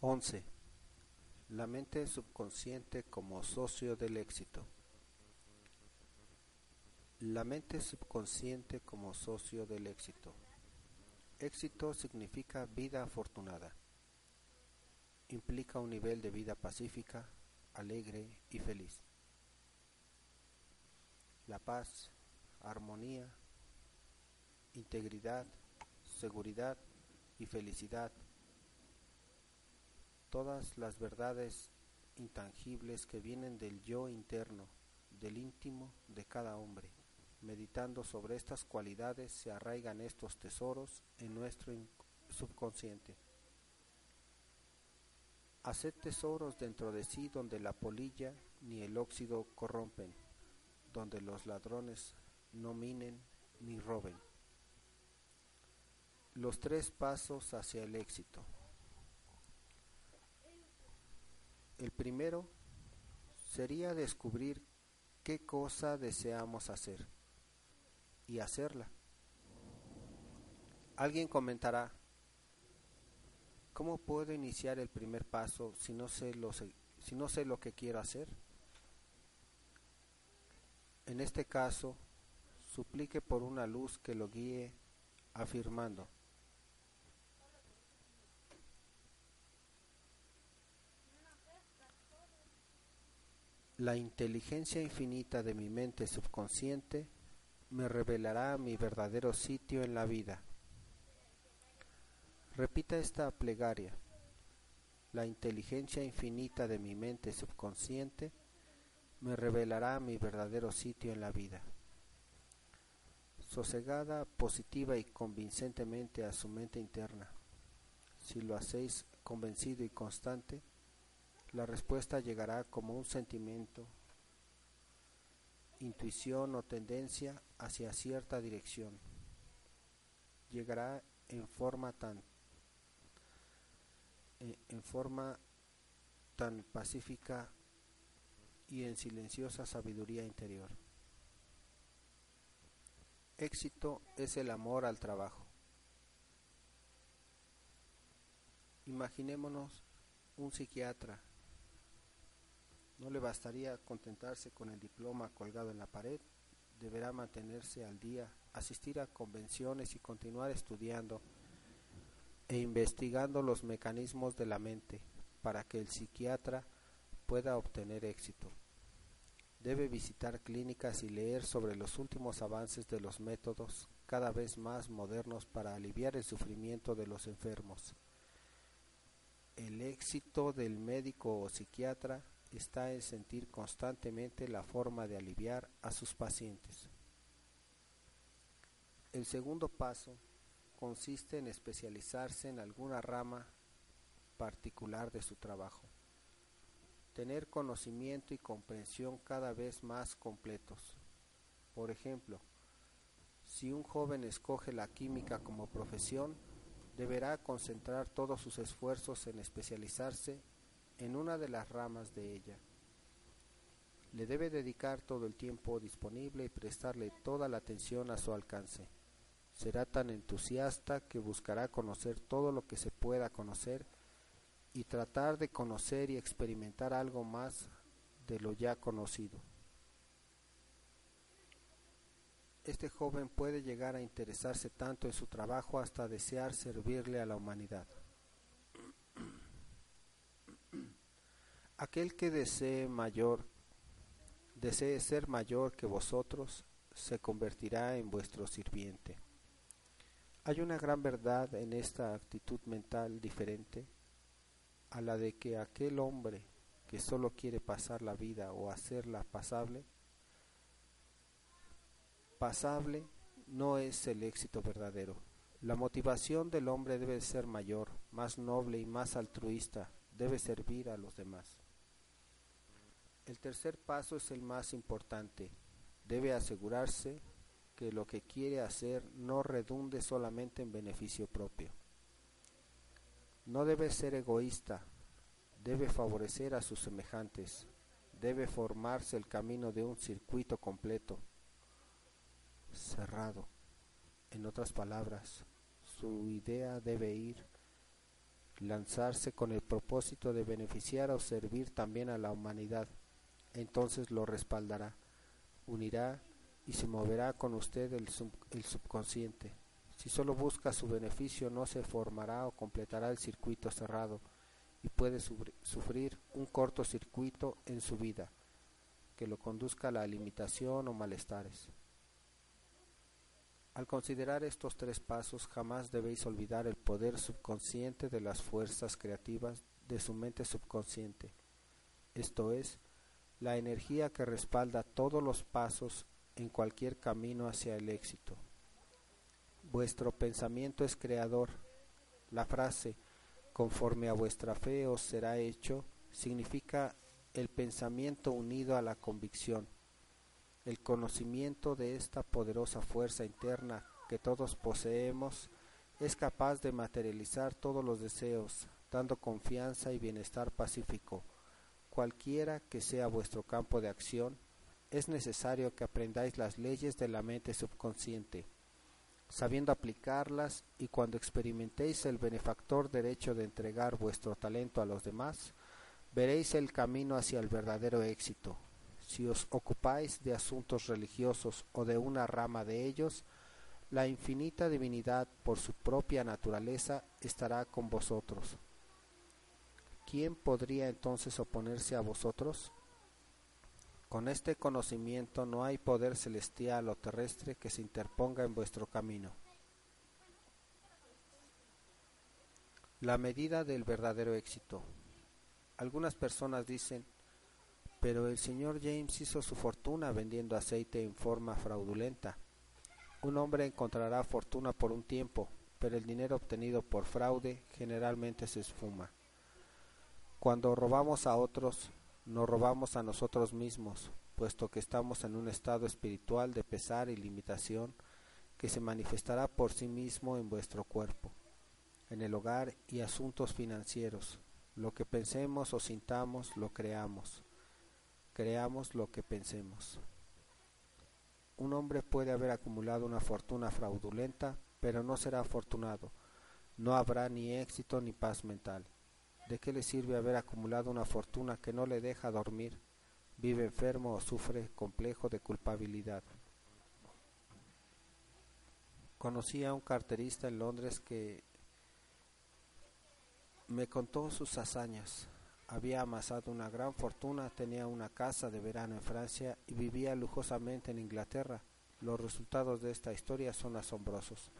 11. La mente subconsciente como socio del éxito. La mente subconsciente como socio del éxito. Éxito significa vida afortunada. Implica un nivel de vida pacífica, alegre y feliz. La paz, armonía, integridad, seguridad y felicidad todas las verdades intangibles que vienen del yo interno, del íntimo de cada hombre. Meditando sobre estas cualidades se arraigan estos tesoros en nuestro subconsciente. Haced tesoros dentro de sí donde la polilla ni el óxido corrompen, donde los ladrones no minen ni roben. Los tres pasos hacia el éxito. El primero sería descubrir qué cosa deseamos hacer y hacerla. Alguien comentará, ¿cómo puedo iniciar el primer paso si no sé lo, si no sé lo que quiero hacer? En este caso, suplique por una luz que lo guíe afirmando, La inteligencia infinita de mi mente subconsciente me revelará mi verdadero sitio en la vida. Repita esta plegaria. La inteligencia infinita de mi mente subconsciente me revelará mi verdadero sitio en la vida. Sosegada, positiva y convincentemente a su mente interna. Si lo hacéis convencido y constante, la respuesta llegará como un sentimiento, intuición o tendencia hacia cierta dirección. Llegará en forma tan eh, en forma tan pacífica y en silenciosa sabiduría interior. Éxito es el amor al trabajo. Imaginémonos un psiquiatra no le bastaría contentarse con el diploma colgado en la pared, deberá mantenerse al día, asistir a convenciones y continuar estudiando e investigando los mecanismos de la mente para que el psiquiatra pueda obtener éxito. Debe visitar clínicas y leer sobre los últimos avances de los métodos cada vez más modernos para aliviar el sufrimiento de los enfermos. El éxito del médico o psiquiatra está en sentir constantemente la forma de aliviar a sus pacientes. El segundo paso consiste en especializarse en alguna rama particular de su trabajo. Tener conocimiento y comprensión cada vez más completos. Por ejemplo, si un joven escoge la química como profesión, deberá concentrar todos sus esfuerzos en especializarse en una de las ramas de ella. Le debe dedicar todo el tiempo disponible y prestarle toda la atención a su alcance. Será tan entusiasta que buscará conocer todo lo que se pueda conocer y tratar de conocer y experimentar algo más de lo ya conocido. Este joven puede llegar a interesarse tanto en su trabajo hasta desear servirle a la humanidad. Aquel que desee mayor, desee ser mayor que vosotros, se convertirá en vuestro sirviente. Hay una gran verdad en esta actitud mental diferente a la de que aquel hombre que solo quiere pasar la vida o hacerla pasable, pasable no es el éxito verdadero. La motivación del hombre debe ser mayor, más noble y más altruista, debe servir a los demás. El tercer paso es el más importante. Debe asegurarse que lo que quiere hacer no redunde solamente en beneficio propio. No debe ser egoísta, debe favorecer a sus semejantes, debe formarse el camino de un circuito completo, cerrado. En otras palabras, su idea debe ir lanzarse con el propósito de beneficiar o servir también a la humanidad. Entonces lo respaldará, unirá y se moverá con usted el, subconsciente. Si solo busca su beneficio no se formará o completará el circuito cerrado y puede sufrir un cortocircuito en su vida que lo conduzca a la limitación o malestares. Al considerar estos tres pasos jamás debéis olvidar el poder subconsciente de las fuerzas creativas de su mente subconsciente, esto es, la energía que respalda todos los pasos en cualquier camino hacia el éxito. Vuestro pensamiento es creador. La frase conforme a vuestra fe os será hecho significa el pensamiento unido a la convicción el conocimiento de esta poderosa fuerza interna que todos poseemos es capaz de materializar todos los deseos, dando confianza y bienestar pacífico. Cualquiera que sea vuestro campo de acción, es necesario que aprendáis las leyes de la mente subconsciente, sabiendo aplicarlas y cuando experimentéis el benefactor derecho de entregar vuestro talento a los demás, veréis el camino hacia el verdadero éxito, si os ocupáis de asuntos religiosos o de una rama de ellos, la infinita divinidad por su propia naturaleza estará con vosotros. ¿Quién podría entonces oponerse a vosotros? Con este conocimiento no hay poder celestial o terrestre que se interponga en vuestro camino. La medida del verdadero éxito. Algunas personas dicen, pero el señor James hizo su fortuna vendiendo aceite en forma fraudulenta. Un hombre encontrará fortuna por un tiempo, pero el dinero obtenido por fraude generalmente se esfuma. Cuando robamos a otros, nos robamos a nosotros mismos, puesto que estamos en un estado espiritual de pesar y limitación que se manifestará por sí mismo en vuestro cuerpo, en el hogar y asuntos financieros. Lo que pensemos o sintamos lo creamos creamos lo que pensemos. Un hombre puede haber acumulado una fortuna fraudulenta, pero no será afortunado. No habrá ni éxito ni paz mental. ¿De qué le sirve haber acumulado una fortuna que no le deja dormir, vive enfermo o sufre complejo de culpabilidad? Conocí a un carterista en Londres que me contó sus hazañas había amasado una gran fortuna, tenía una casa de verano en Francia y vivía lujosamente en Inglaterra. Los resultados de esta historia son asombrosos.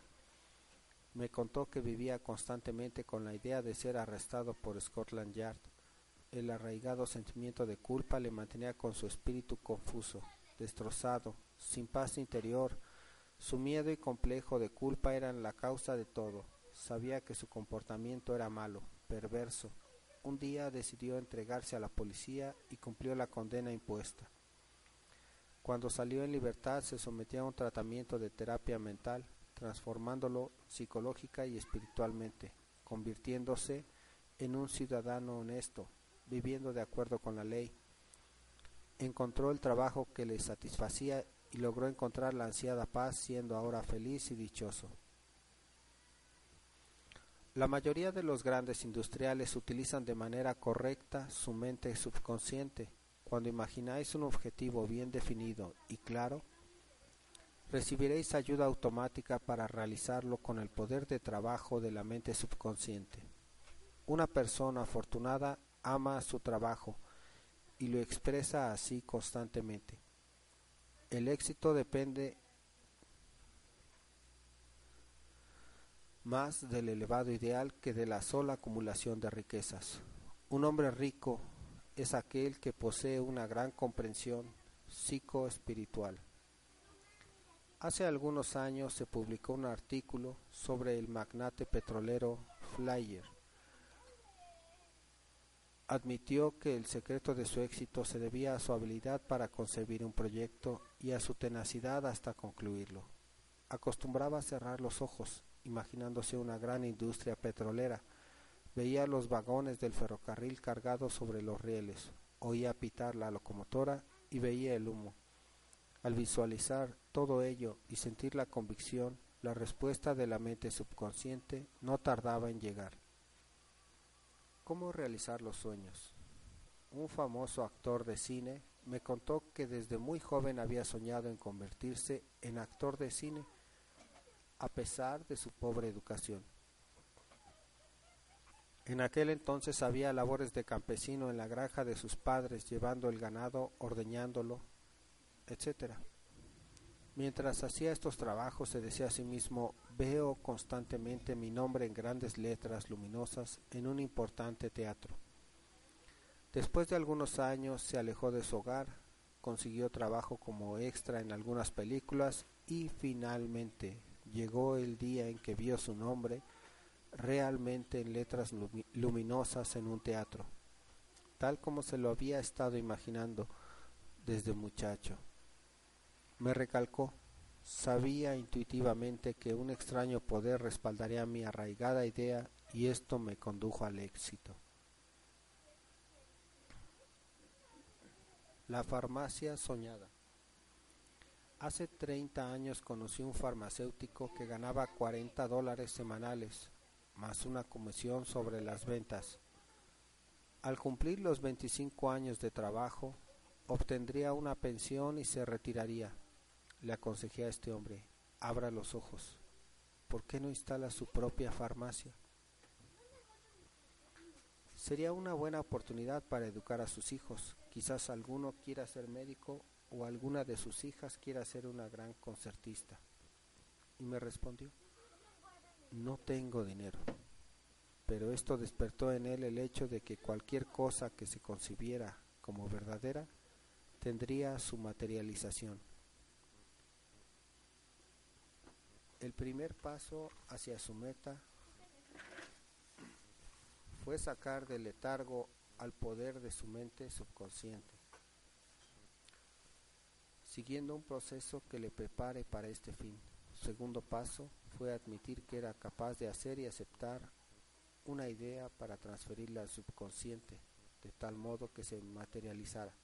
Me contó que vivía constantemente con la idea de ser arrestado por Scotland Yard. El arraigado sentimiento de culpa le mantenía con su espíritu confuso, destrozado, sin paz interior. Su miedo y complejo de culpa eran la causa de todo. Sabía que su comportamiento era malo, perverso, un día decidió entregarse a la policía y cumplió la condena impuesta. Cuando salió en libertad se sometió a un tratamiento de terapia mental, transformándolo psicológica y espiritualmente, convirtiéndose en un ciudadano honesto, viviendo de acuerdo con la ley. Encontró el trabajo que le satisfacía y logró encontrar la ansiada paz, siendo ahora feliz y dichoso. La mayoría de los grandes industriales utilizan de manera correcta su mente subconsciente. Cuando imagináis un objetivo bien definido y claro, recibiréis ayuda automática para realizarlo con el poder de trabajo de la mente subconsciente. Una persona afortunada ama su trabajo y lo expresa así constantemente. El éxito depende más del elevado ideal que de la sola acumulación de riquezas. Un hombre rico es aquel que posee una gran comprensión psicoespiritual. Hace algunos años se publicó un artículo sobre el magnate petrolero Flyer. Admitió que el secreto de su éxito se debía a su habilidad para concebir un proyecto y a su tenacidad hasta concluirlo. Acostumbraba cerrar los ojos imaginándose una gran industria petrolera. Veía los vagones del ferrocarril cargados sobre los rieles, oía pitar la locomotora y veía el humo. Al visualizar todo ello y sentir la convicción, la respuesta de la mente subconsciente no tardaba en llegar. ¿Cómo realizar los sueños? Un famoso actor de cine me contó que desde muy joven había soñado en convertirse en actor de cine a pesar de su pobre educación. En aquel entonces había labores de campesino en la granja de sus padres, llevando el ganado, ordeñándolo, etc. Mientras hacía estos trabajos se decía a sí mismo, veo constantemente mi nombre en grandes letras luminosas en un importante teatro. Después de algunos años se alejó de su hogar, consiguió trabajo como extra en algunas películas y finalmente llegó el día en que vio su nombre realmente en letras luminosas en un teatro, tal como se lo había estado imaginando desde muchacho. Me recalcó, sabía intuitivamente que un extraño poder respaldaría mi arraigada idea y esto me condujo al éxito. La farmacia soñada. Hace 30 años conocí un farmacéutico que ganaba 40 dólares semanales más una comisión sobre las ventas. Al cumplir los 25 años de trabajo, obtendría una pensión y se retiraría. Le aconsejé a este hombre, abra los ojos. ¿Por qué no instala su propia farmacia? Sería una buena oportunidad para educar a sus hijos. Quizás alguno quiera ser médico o alguna de sus hijas quiera ser una gran concertista. Y me respondió, no tengo dinero. Pero esto despertó en él el hecho de que cualquier cosa que se concibiera como verdadera tendría su materialización. El primer paso hacia su meta fue sacar del letargo al poder de su mente subconsciente, siguiendo un proceso que le prepare para este fin. segundo paso fue admitir que era capaz de hacer y aceptar una idea para transferirla al subconsciente, de tal modo que se materializara.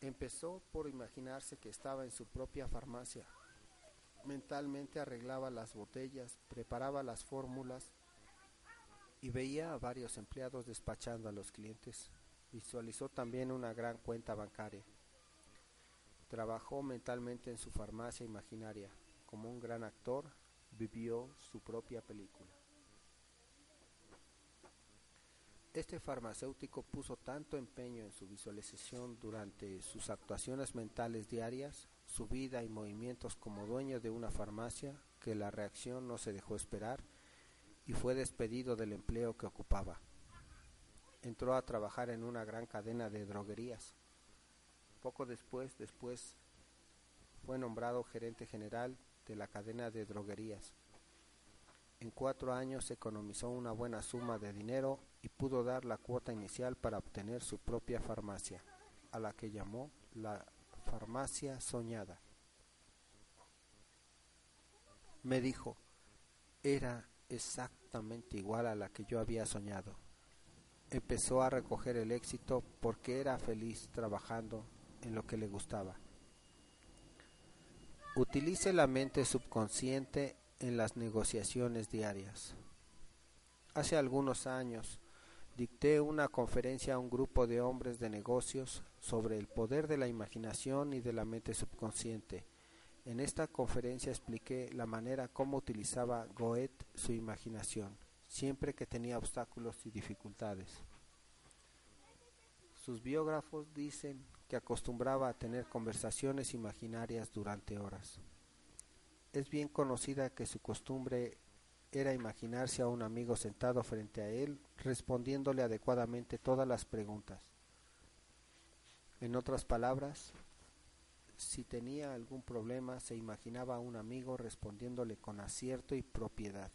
Empezó por imaginarse que estaba en su propia farmacia. Mentalmente arreglaba las botellas, preparaba las fórmulas y veía a varios empleados despachando a los clientes. Visualizó también una gran cuenta bancaria. Trabajó mentalmente en su farmacia imaginaria. Como un gran actor, vivió su propia película. Este farmacéutico puso tanto empeño en su visualización durante sus actuaciones mentales diarias, su vida y movimientos como dueño de una farmacia, que la reacción no se dejó esperar y fue despedido del empleo que ocupaba. Entró a trabajar en una gran cadena de droguerías poco después, después fue nombrado gerente general de la cadena de droguerías. En cuatro años economizó una buena suma de dinero y pudo dar la cuota inicial para obtener su propia farmacia, a la que llamó la farmacia soñada. Me dijo, era exactamente igual a la que yo había soñado. Empezó a recoger el éxito porque era feliz trabajando en lo que le gustaba. Utilice la mente subconsciente en las negociaciones diarias. Hace algunos años dicté una conferencia a un grupo de hombres de negocios sobre el poder de la imaginación y de la mente subconsciente. En esta conferencia expliqué la manera como utilizaba Goethe su imaginación, siempre que tenía obstáculos y dificultades. Sus biógrafos dicen que acostumbraba a tener conversaciones imaginarias durante horas. Es bien conocida que su costumbre era imaginarse a un amigo sentado frente a él, respondiéndole adecuadamente todas las preguntas. En otras palabras, si tenía algún problema, se imaginaba a un amigo respondiéndole con acierto y propiedad,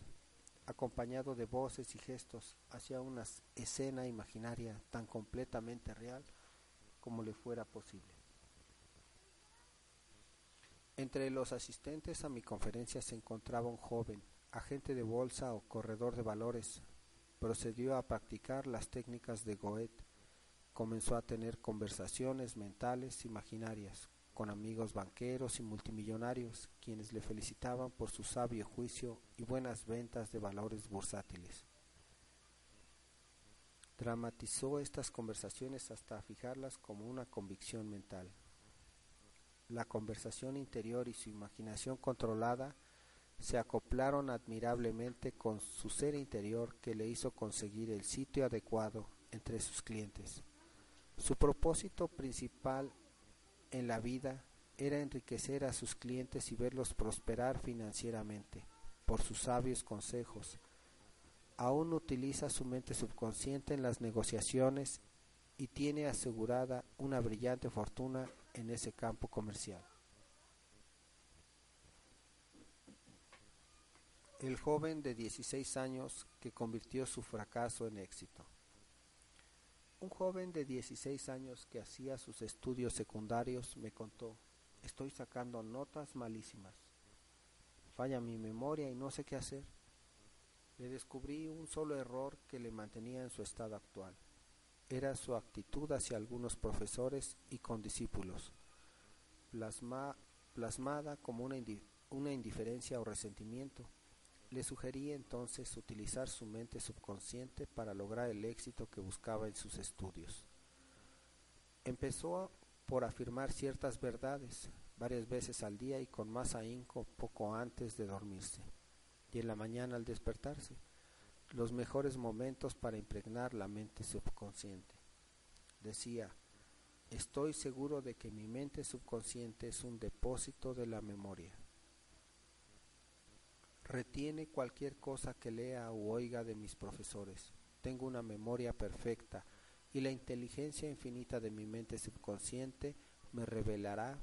acompañado de voces y gestos hacia una escena imaginaria tan completamente real como le fuera posible. Entre los asistentes a mi conferencia se encontraba un joven, agente de bolsa o corredor de valores. Procedió a practicar las técnicas de Goethe. Comenzó a tener conversaciones mentales imaginarias con amigos banqueros y multimillonarios, quienes le felicitaban por su sabio juicio y buenas ventas de valores bursátiles. Dramatizó estas conversaciones hasta fijarlas como una convicción mental. La conversación interior y su imaginación controlada se acoplaron admirablemente con su ser interior que le hizo conseguir el sitio adecuado entre sus clientes. Su propósito principal en la vida era enriquecer a sus clientes y verlos prosperar financieramente por sus sabios consejos. Aún utiliza su mente subconsciente en las negociaciones y tiene asegurada una brillante fortuna en ese campo comercial. El joven de 16 años que convirtió su fracaso en éxito. Un joven de 16 años que hacía sus estudios secundarios me contó, estoy sacando notas malísimas. Falla mi memoria y no sé qué hacer. Le descubrí un solo error que le mantenía en su estado actual. Era su actitud hacia algunos profesores y condiscípulos, plasmada como una, una indiferencia o resentimiento le sugerí entonces utilizar su mente subconsciente para lograr el éxito que buscaba en sus estudios. Empezó por afirmar ciertas verdades varias veces al día y con más ahínco poco antes de dormirse y en la mañana al despertarse, los mejores momentos para impregnar la mente subconsciente. Decía, estoy seguro de que mi mente subconsciente es un depósito de la memoria Retiene cualquier cosa que lea o oiga de mis profesores. Tengo una memoria perfecta y la inteligencia infinita de mi mente subconsciente me revelará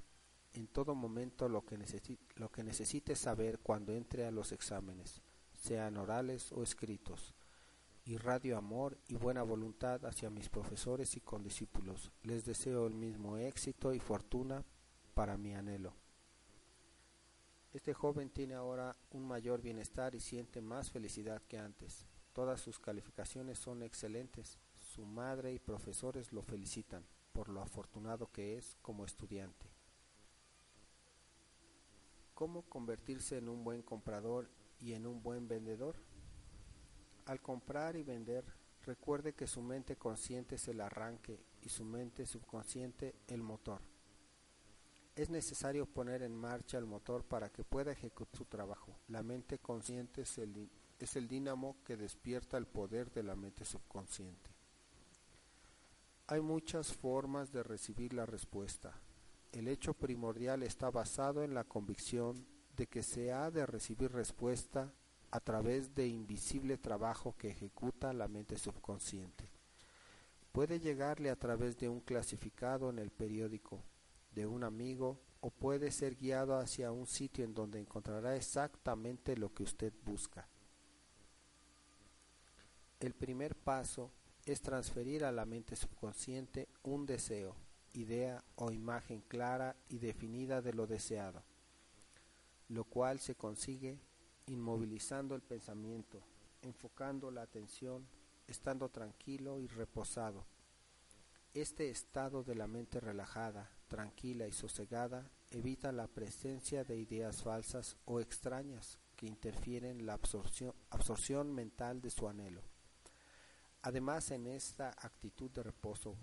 en todo momento lo que, lo que necesite saber cuando entre a los exámenes, sean orales o escritos. Irradio amor y buena voluntad hacia mis profesores y condiscípulos. Les deseo el mismo éxito y fortuna para mi anhelo. Este joven tiene ahora un mayor bienestar y siente más felicidad que antes. Todas sus calificaciones son excelentes. Su madre y profesores lo felicitan por lo afortunado que es como estudiante. ¿Cómo convertirse en un buen comprador y en un buen vendedor? Al comprar y vender, recuerde que su mente consciente es el arranque y su mente subconsciente el motor es necesario poner en marcha el motor para que pueda ejecutar su trabajo. La mente consciente es el, es el dínamo que despierta el poder de la mente subconsciente. Hay muchas formas de recibir la respuesta. El hecho primordial está basado en la convicción de que se ha de recibir respuesta a través de invisible trabajo que ejecuta la mente subconsciente. Puede llegarle a través de un clasificado en el periódico, de un amigo o puede ser guiado hacia un sitio en donde encontrará exactamente lo que usted busca. El primer paso es transferir a la mente subconsciente un deseo, idea o imagen clara y definida de lo deseado, lo cual se consigue inmovilizando el pensamiento, enfocando la atención, estando tranquilo y reposado. Este estado de la mente relajada, tranquila y sosegada evita la presencia de ideas falsas o extrañas que interfieren en la absorción, absorción mental de su anhelo. Además, en esta actitud de reposo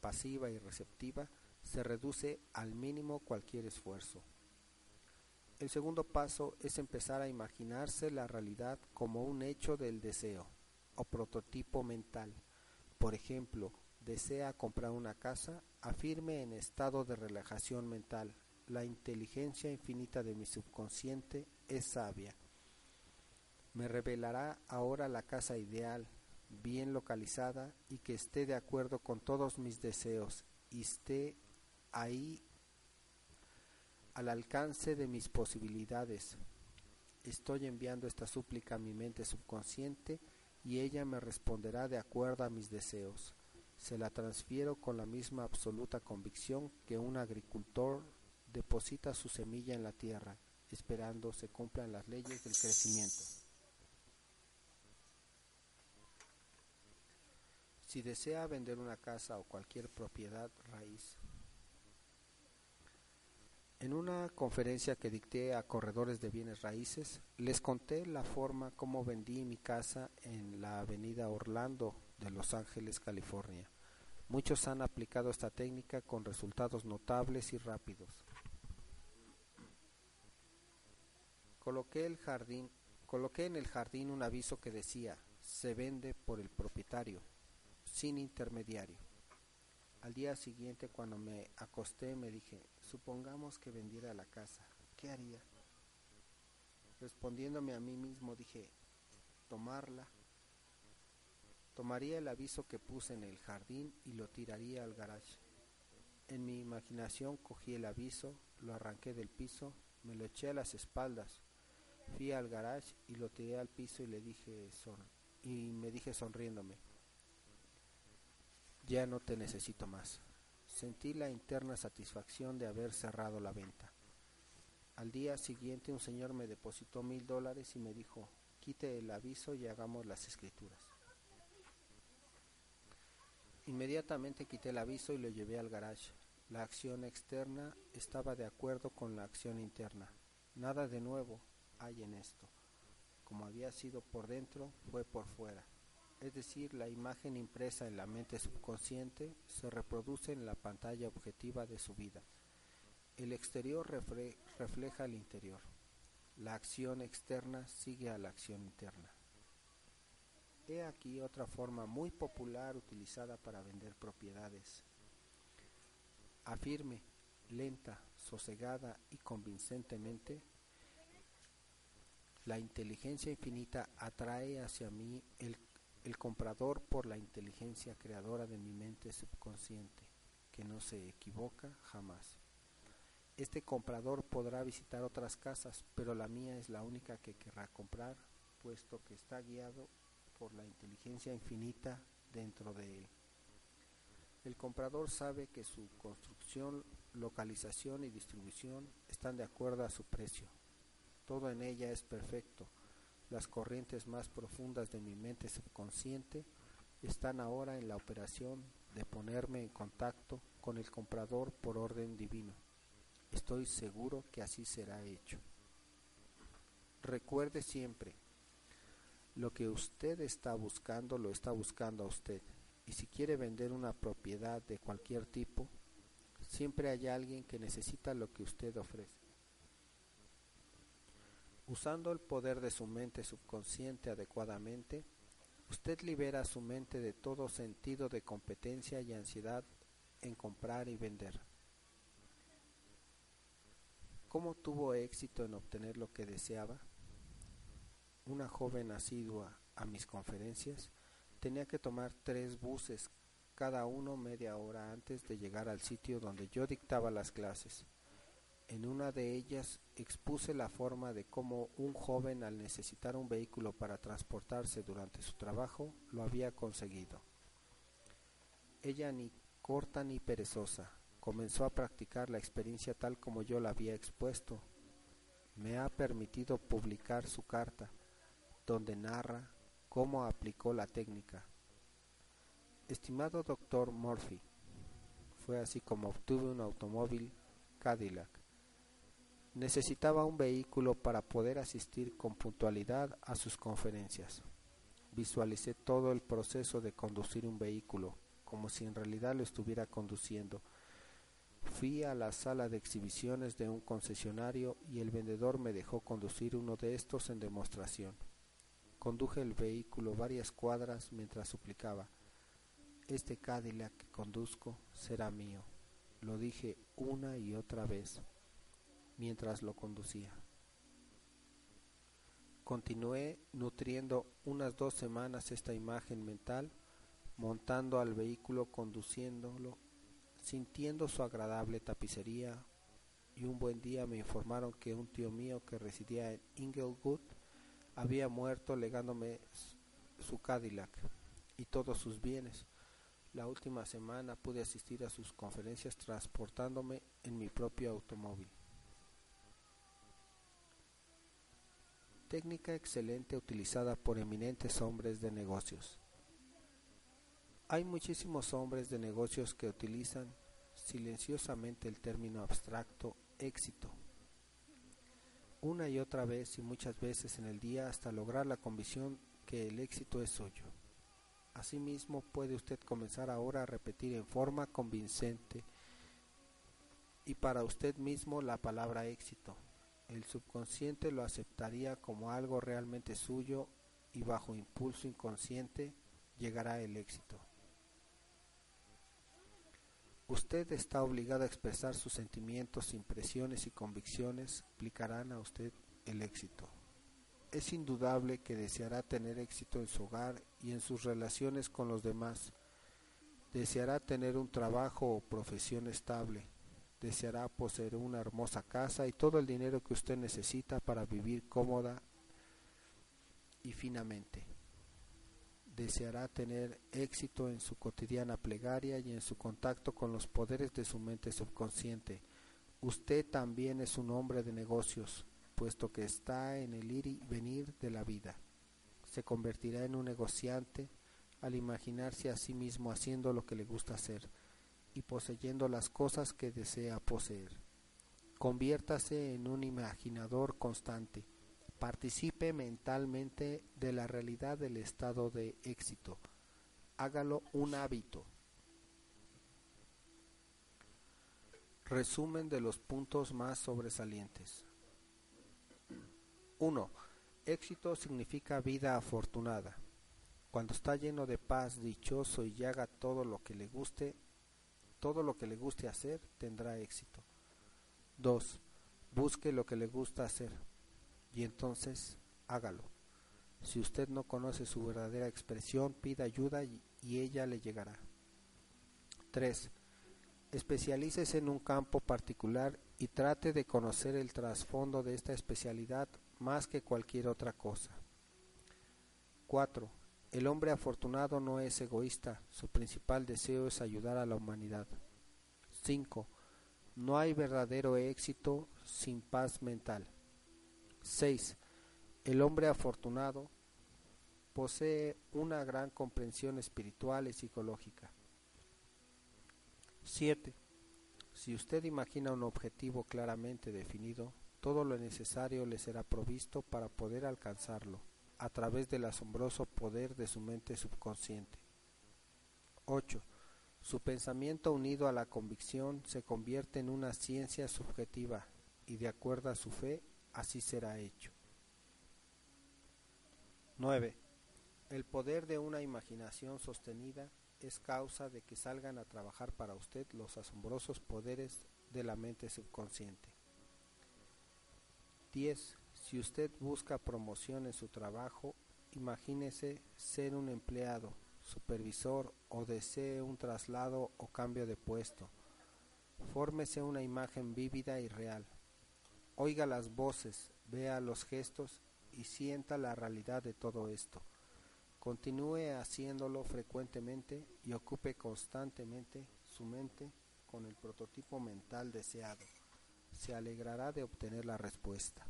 pasiva y receptiva se reduce al mínimo cualquier esfuerzo. El segundo paso es empezar a imaginarse la realidad como un hecho del deseo o prototipo mental. Por ejemplo, desea comprar una casa, afirme en estado de relajación mental. La inteligencia infinita de mi subconsciente es sabia. Me revelará ahora la casa ideal, bien localizada y que esté de acuerdo con todos mis deseos y esté ahí al alcance de mis posibilidades. Estoy enviando esta súplica a mi mente subconsciente y ella me responderá de acuerdo a mis deseos se la transfiero con la misma absoluta convicción que un agricultor deposita su semilla en la tierra, esperando se cumplan las leyes del crecimiento. Si desea vender una casa o cualquier propiedad raíz, En una conferencia que dicté a corredores de bienes raíces, les conté la forma como vendí mi casa en la avenida Orlando de Los Ángeles, California. Muchos han aplicado esta técnica con resultados notables y rápidos. Coloqué, el jardín, coloqué en el jardín un aviso que decía, se vende por el propietario, sin intermediario. Al día siguiente, cuando me acosté, me dije, supongamos que vendiera la casa, ¿qué haría? Respondiéndome a mí mismo, dije, tomarla. Tomaría el aviso que puse en el jardín y lo tiraría al garage. En mi imaginación cogí el aviso, lo arranqué del piso, me lo eché a las espaldas, fui al garage y lo tiré al piso y le dije son y me dije sonriéndome ya no te necesito más. Sentí la interna satisfacción de haber cerrado la venta. Al día siguiente un señor me depositó mil dólares y me dijo, quite el aviso y hagamos las escrituras. Inmediatamente quité el aviso y lo llevé al garage. La acción externa estaba de acuerdo con la acción interna. Nada de nuevo hay en esto. Como había sido por dentro, fue por fuera es decir, la imagen impresa en la mente subconsciente se reproduce en la pantalla objetiva de su vida. El exterior refleja el interior. La acción externa sigue a la acción interna. He aquí otra forma muy popular utilizada para vender propiedades. Afirme, lenta, sosegada y convincentemente, la inteligencia infinita atrae hacia mí el el comprador por la inteligencia creadora de mi mente subconsciente, que no se equivoca jamás. Este comprador podrá visitar otras casas, pero la mía es la única que querrá comprar, puesto que está guiado por la inteligencia infinita dentro de él. El comprador sabe que su construcción, localización y distribución están de acuerdo a su precio. Todo en ella es perfecto las corrientes más profundas de mi mente subconsciente están ahora en la operación de ponerme en contacto con el comprador por orden divino. Estoy seguro que así será hecho. Recuerde siempre, lo que usted está buscando lo está buscando a usted. Y si quiere vender una propiedad de cualquier tipo, siempre hay alguien que necesita lo que usted ofrece. Usando el poder de su mente subconsciente adecuadamente, usted libera su mente de todo sentido de competencia y ansiedad en comprar y vender. ¿Cómo tuvo éxito en obtener lo que deseaba? Una joven asidua a mis conferencias tenía que tomar tres buses, cada uno media hora antes de llegar al sitio donde yo dictaba las clases. En una de ellas expuse la forma de cómo un joven al necesitar un vehículo para transportarse durante su trabajo lo había conseguido. Ella ni corta ni perezosa comenzó a practicar la experiencia tal como yo la había expuesto. Me ha permitido publicar su carta, donde narra cómo aplicó la técnica. Estimado doctor Murphy, fue así como obtuve un automóvil Cadillac Necesitaba un vehículo para poder asistir con puntualidad a sus conferencias. Visualicé todo el proceso de conducir un vehículo, como si en realidad lo estuviera conduciendo. Fui a la sala de exhibiciones de un concesionario y el vendedor me dejó conducir uno de estos en demostración. Conduje el vehículo varias cuadras mientras suplicaba Este Cadillac que conduzco será mío. Lo dije una y otra vez mientras lo conducía. Continué nutriendo unas dos semanas esta imagen mental, montando al vehículo, conduciéndolo, sintiendo su agradable tapicería, y un buen día me informaron que un tío mío que residía en Inglewood había muerto legándome su Cadillac y todos sus bienes. La última semana pude asistir a sus conferencias transportándome en mi propio automóvil. Técnica excelente utilizada por eminentes hombres de negocios. Hay muchísimos hombres de negocios que utilizan silenciosamente el término abstracto éxito. Una y otra vez y muchas veces en el día hasta lograr la convicción que el éxito es suyo. Asimismo, puede usted comenzar ahora a repetir en forma convincente y para usted mismo la palabra éxito. El subconsciente lo aceptaría como algo realmente suyo y bajo impulso inconsciente llegará el éxito. Usted está obligado a expresar sus sentimientos, impresiones y convicciones explicarán a usted el éxito. Es indudable que deseará tener éxito en su hogar y en sus relaciones con los demás. Deseará tener un trabajo o profesión estable. Deseará poseer una hermosa casa y todo el dinero que usted necesita para vivir cómoda y finamente deseará tener éxito en su cotidiana plegaria y en su contacto con los poderes de su mente subconsciente. Usted también es un hombre de negocios, puesto que está en el ir y venir de la vida. Se convertirá en un negociante al imaginarse a sí mismo haciendo lo que le gusta hacer y poseyendo las cosas que desea poseer. Conviértase en un imaginador constante Participe mentalmente de la realidad del estado de éxito. Hágalo un hábito. Resumen de los puntos más sobresalientes. 1. Éxito significa vida afortunada. Cuando está lleno de paz, dichoso y haga todo lo que le guste, todo lo que le guste hacer, tendrá éxito. 2. Busque lo que le gusta hacer y entonces hágalo. Si usted no conoce su verdadera expresión, pida ayuda y, ella le llegará. 3. Especialícese en un campo particular y trate de conocer el trasfondo de esta especialidad más que cualquier otra cosa. 4. El hombre afortunado no es egoísta, su principal deseo es ayudar a la humanidad. 5. No hay verdadero éxito sin paz mental. 6. El hombre afortunado posee una gran comprensión espiritual y psicológica. 7. Si usted imagina un objetivo claramente definido, todo lo necesario le será provisto para poder alcanzarlo a través del asombroso poder de su mente subconsciente. 8. Su pensamiento unido a la convicción se convierte en una ciencia subjetiva y de acuerdo a su fe así será hecho. 9. El poder de una imaginación sostenida es causa de que salgan a trabajar para usted los asombrosos poderes de la mente subconsciente. 10. Si usted busca promoción en su trabajo, imagínese ser un empleado, supervisor o desee un traslado o cambio de puesto. Fórmese una imagen vívida y real. Oiga las voces, vea los gestos y sienta la realidad de todo esto. Continúe haciéndolo frecuentemente y ocupe constantemente su mente con el prototipo mental deseado. Se alegrará de obtener la respuesta.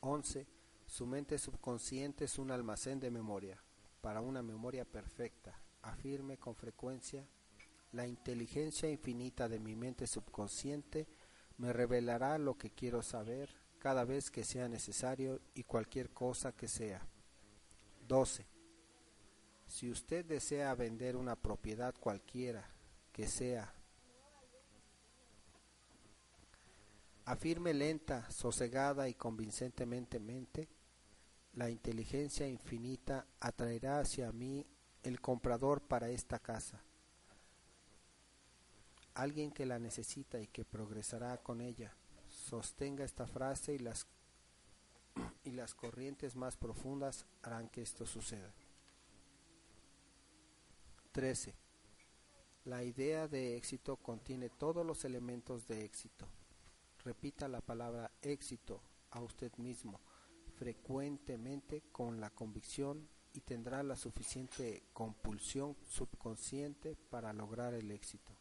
11. Su mente subconsciente es un almacén de memoria. Para una memoria perfecta, afirme con frecuencia la inteligencia infinita de mi mente subconsciente me revelará lo que quiero saber cada vez que sea necesario y cualquier cosa que sea. 12. Si usted desea vender una propiedad cualquiera que sea, afirme lenta, sosegada y convincentemente mente, la inteligencia infinita atraerá hacia mí el comprador para esta casa alguien que la necesita y que progresará con ella. Sostenga esta frase y las, y las corrientes más profundas harán que esto suceda. 13. La idea de éxito contiene todos los elementos de éxito. Repita la palabra éxito a usted mismo frecuentemente con la convicción y tendrá la suficiente compulsión subconsciente para lograr el éxito.